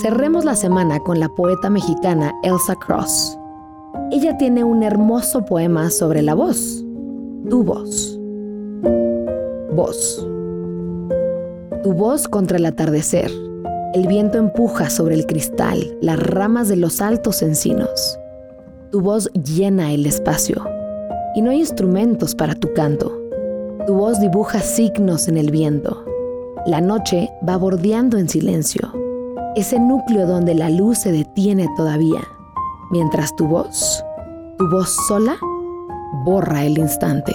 Cerremos la semana con la poeta mexicana Elsa Cross. Ella tiene un hermoso poema sobre la voz. Tu voz. Voz. Tu voz contra el atardecer. El viento empuja sobre el cristal las ramas de los altos encinos. Tu voz llena el espacio y no hay instrumentos para tu canto. Tu voz dibuja signos en el viento. La noche va bordeando en silencio, ese núcleo donde la luz se detiene todavía, mientras tu voz, tu voz sola, borra el instante.